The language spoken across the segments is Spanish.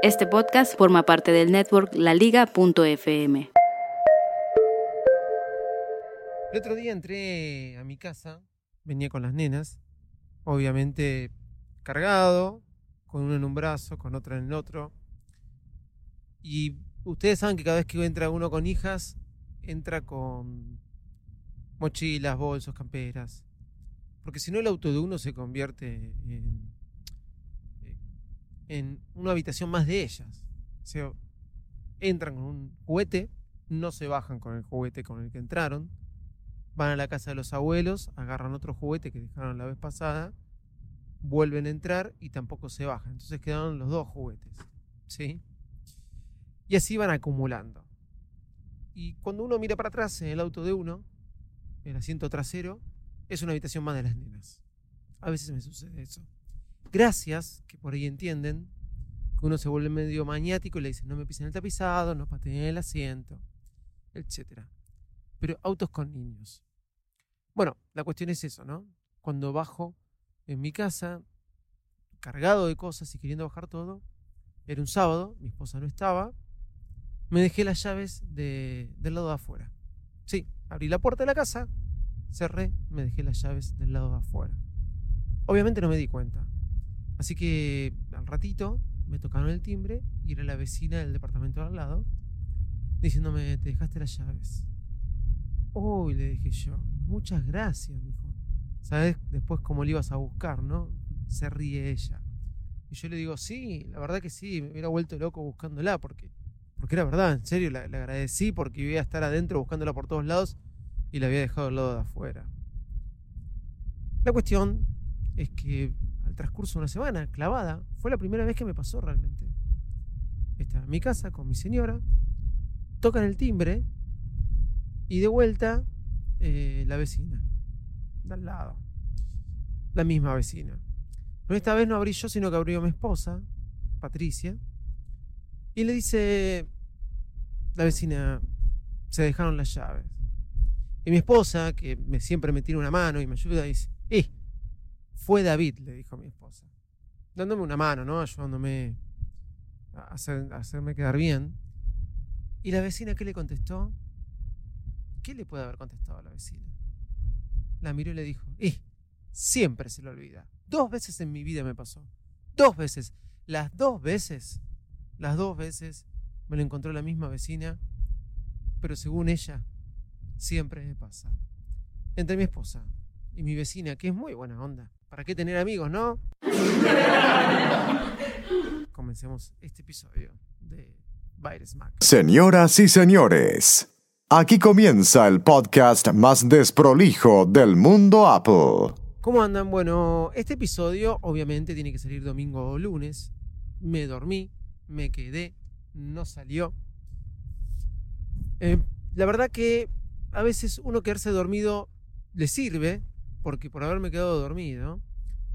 Este podcast forma parte del network laliga.fm. El otro día entré a mi casa, venía con las nenas, obviamente cargado, con uno en un brazo, con otro en el otro. Y ustedes saben que cada vez que entra uno con hijas, entra con mochilas, bolsos, camperas. Porque si no el auto de uno se convierte en, en una habitación más de ellas. O sea, entran con un juguete, no se bajan con el juguete con el que entraron, van a la casa de los abuelos, agarran otro juguete que dejaron la vez pasada, vuelven a entrar y tampoco se bajan. Entonces quedaron los dos juguetes. ¿Sí? Y así van acumulando. Y cuando uno mira para atrás en el auto de uno, el asiento trasero, es una habitación más de las nenas. A veces me sucede eso. Gracias, que por ahí entienden, que uno se vuelve medio maniático y le dicen no me pisen el tapizado, no pateen el asiento, etc. Pero autos con niños. Bueno, la cuestión es eso, ¿no? Cuando bajo en mi casa, cargado de cosas y queriendo bajar todo, era un sábado, mi esposa no estaba, me dejé las llaves de, del lado de afuera. Sí, abrí la puerta de la casa, cerré, me dejé las llaves del lado de afuera. Obviamente no me di cuenta. Así que al ratito me tocaron el timbre y era la vecina del departamento de al lado diciéndome, te dejaste las llaves. Uy, le dije yo, muchas gracias, dijo. ¿Sabes después cómo le ibas a buscar, no? Se ríe ella. Y yo le digo, sí, la verdad que sí, me hubiera vuelto loco buscándola porque, porque era verdad, en serio, le, agradecí porque iba a estar adentro buscándola por todos lados y la había dejado al lado de afuera. La cuestión es que al transcurso de una semana, clavada, fue la primera vez que me pasó realmente. Estaba en mi casa con mi señora, tocan el timbre y de vuelta eh, la vecina de al lado. La misma vecina. Pero esta vez no abrí yo, sino que abrió mi esposa, Patricia. Y le dice la vecina, se dejaron las llaves. Y mi esposa, que siempre me tira una mano y me ayuda, dice, eh, fue David, le dijo mi esposa. Dándome una mano, ¿no? Ayudándome a, a hacerme quedar bien. ¿Y la vecina qué le contestó? ¿Qué le puede haber contestado a la vecina? la miró y le dijo, y siempre se lo olvida. Dos veces en mi vida me pasó. Dos veces. Las dos veces, las dos veces me lo encontró la misma vecina, pero según ella, siempre me pasa. Entre mi esposa y mi vecina, que es muy buena onda. ¿Para qué tener amigos, no? Comencemos este episodio de Baires Mac. Señoras y señores. Aquí comienza el podcast más desprolijo del mundo Apple. ¿Cómo andan? Bueno, este episodio obviamente tiene que salir domingo o lunes. Me dormí, me quedé, no salió. Eh, la verdad que a veces uno quedarse dormido le sirve, porque por haberme quedado dormido,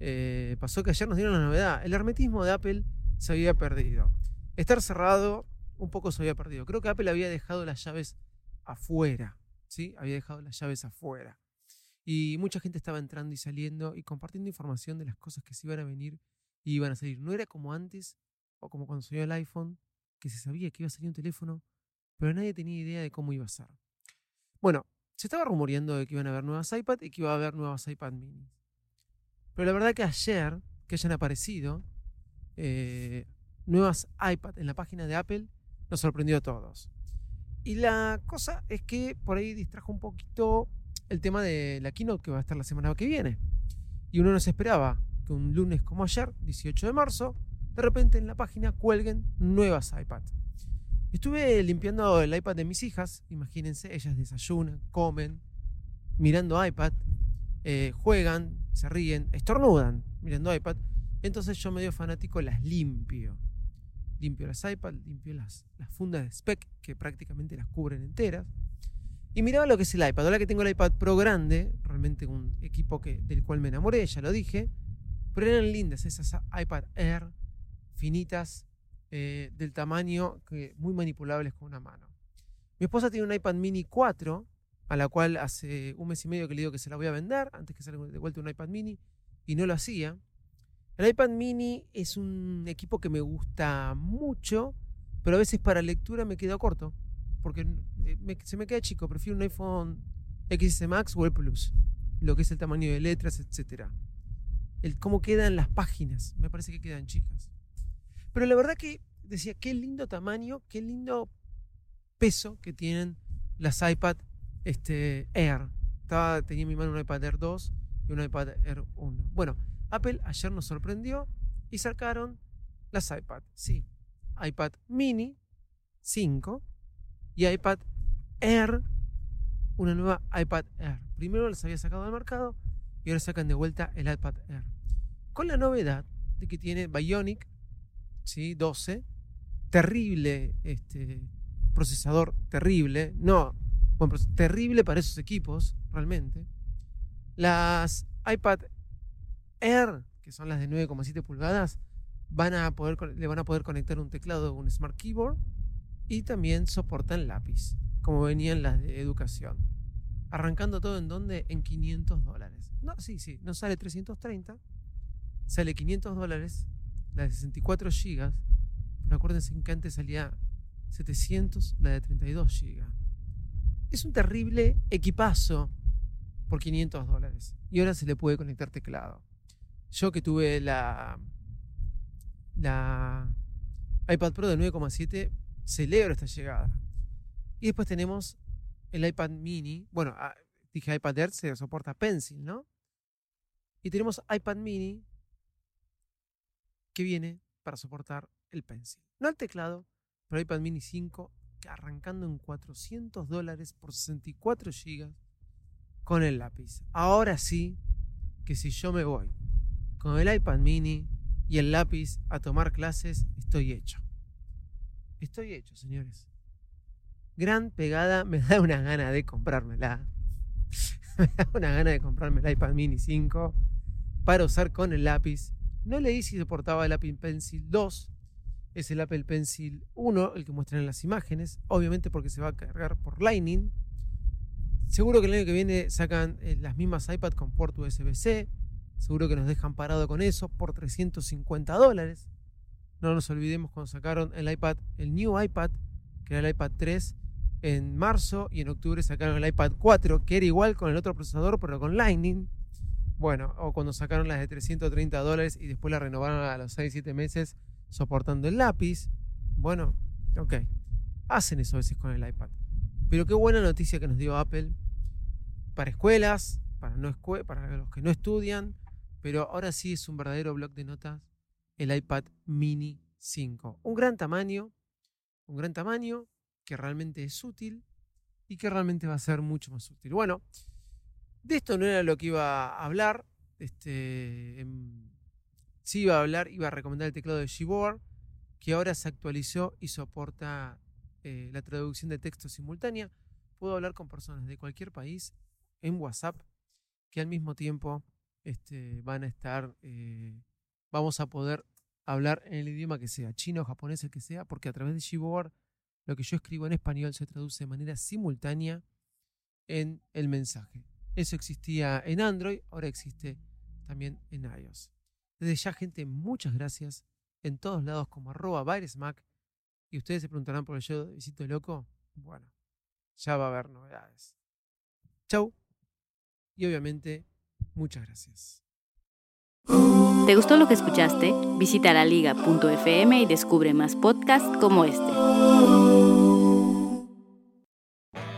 eh, pasó que ayer nos dieron la novedad. El hermetismo de Apple se había perdido. Estar cerrado un poco se había perdido. Creo que Apple había dejado las llaves afuera, ¿sí? Había dejado las llaves afuera. Y mucha gente estaba entrando y saliendo y compartiendo información de las cosas que se iban a venir y iban a salir. No era como antes o como cuando salió el iPhone, que se sabía que iba a salir un teléfono, pero nadie tenía idea de cómo iba a ser. Bueno, se estaba rumoreando de que iban a haber nuevas iPad y que iba a haber nuevas iPad mini. Pero la verdad que ayer, que hayan aparecido eh, nuevas iPad en la página de Apple, nos sorprendió a todos. Y la cosa es que por ahí distrajo un poquito el tema de la keynote que va a estar la semana que viene. Y uno no se esperaba que un lunes como ayer, 18 de marzo, de repente en la página cuelguen nuevas iPad. Estuve limpiando el iPad de mis hijas, imagínense, ellas desayunan, comen, mirando iPad, eh, juegan, se ríen, estornudan mirando iPad. Entonces yo medio fanático las limpio. Limpio las iPad, limpio las, fundas de spec que prácticamente las cubren enteras. Y miraba lo que es el iPad. Ahora que tengo el iPad Pro grande, realmente un equipo que, del cual me enamoré, ya lo dije. Pero eran lindas esas iPad Air finitas, eh, del tamaño que muy manipulables con una mano. Mi esposa tiene un iPad mini 4, a la cual hace un mes y medio que le digo que se la voy a vender, antes que salga de vuelta un iPad mini, y no lo hacía. El iPad mini es un equipo que me gusta mucho, pero a veces para lectura me queda corto, porque eh, se me queda chico, prefiero un iPhone XS Max o el Plus, lo que es el tamaño de letras, etc. El cómo quedan las páginas, me parece que quedan chicas. Pero la verdad que decía, qué lindo tamaño, qué lindo peso que tienen las iPad este, Air. Estaba, tenía en mi mano un iPad Air 2 y un iPad Air 1. Bueno, Apple ayer nos sorprendió y sacaron las iPad. Sí, iPad mini 5 y iPad Air, una nueva iPad Air. Primero las había sacado del mercado y ahora sacan de vuelta el iPad Air. Con la novedad de que tiene Bionic ¿sí? 12, terrible este, procesador, terrible, no, bueno, terrible para esos equipos, realmente. Las iPad Air, que son las de 9,7 pulgadas, van a poder, le van a poder conectar un teclado, un Smart Keyboard y también soportan lápiz, como venían las de educación. Arrancando todo en donde? En 500 dólares. No, sí, sí, no sale 330, sale 500 dólares la de 64 GB, pero acuérdense que antes salía 700, la de 32 GB. Es un terrible equipazo por 500 dólares. Y ahora se le puede conectar teclado. Yo que tuve la, la iPad Pro de 9,7, celebro esta llegada. Y después tenemos el iPad mini. Bueno, ah, dije iPad Air se soporta Pencil, ¿no? Y tenemos iPad mini que viene para soportar el Pencil. No el teclado, pero iPad Mini 5 arrancando en 400 dólares por 64 GB con el lápiz. Ahora sí que si yo me voy con el iPad Mini y el lápiz a tomar clases, estoy hecho. Estoy hecho, señores. Gran pegada, me da una gana de comprármela. me da una gana de comprarme el iPad Mini 5 para usar con el lápiz no leí si soportaba el Apple Pencil 2. Es el Apple Pencil 1, el que muestran en las imágenes. Obviamente porque se va a cargar por Lightning. Seguro que el año que viene sacan eh, las mismas iPad con puerto USB-C. Seguro que nos dejan parado con eso por 350 dólares. No nos olvidemos cuando sacaron el iPad, el New iPad, que era el iPad 3, en marzo y en octubre sacaron el iPad 4, que era igual con el otro procesador, pero con Lightning. Bueno, o cuando sacaron las de 330 dólares y después la renovaron a los 6-7 meses soportando el lápiz. Bueno, ok. Hacen eso a veces con el iPad. Pero qué buena noticia que nos dio Apple para escuelas, para, no para los que no estudian, pero ahora sí es un verdadero bloc de notas el iPad mini 5. Un gran tamaño, un gran tamaño que realmente es útil y que realmente va a ser mucho más útil. Bueno, de esto no era lo que iba a hablar. Este, em, sí iba a hablar, iba a recomendar el teclado de Gboard, que ahora se actualizó y soporta eh, la traducción de texto simultánea. Puedo hablar con personas de cualquier país en WhatsApp que al mismo tiempo este, van a estar, eh, vamos a poder hablar en el idioma que sea, chino, japonés, el que sea, porque a través de Gboard lo que yo escribo en español se traduce de manera simultánea en el mensaje. Eso existía en Android, ahora existe también en iOS. Desde ya, gente, muchas gracias. En todos lados como arroba Mac. Y ustedes se preguntarán por el yo de Visito Loco. Bueno, ya va a haber novedades. Chau. Y obviamente, muchas gracias. ¿Te gustó lo que escuchaste? Visita laliga.fm y descubre más podcasts como este.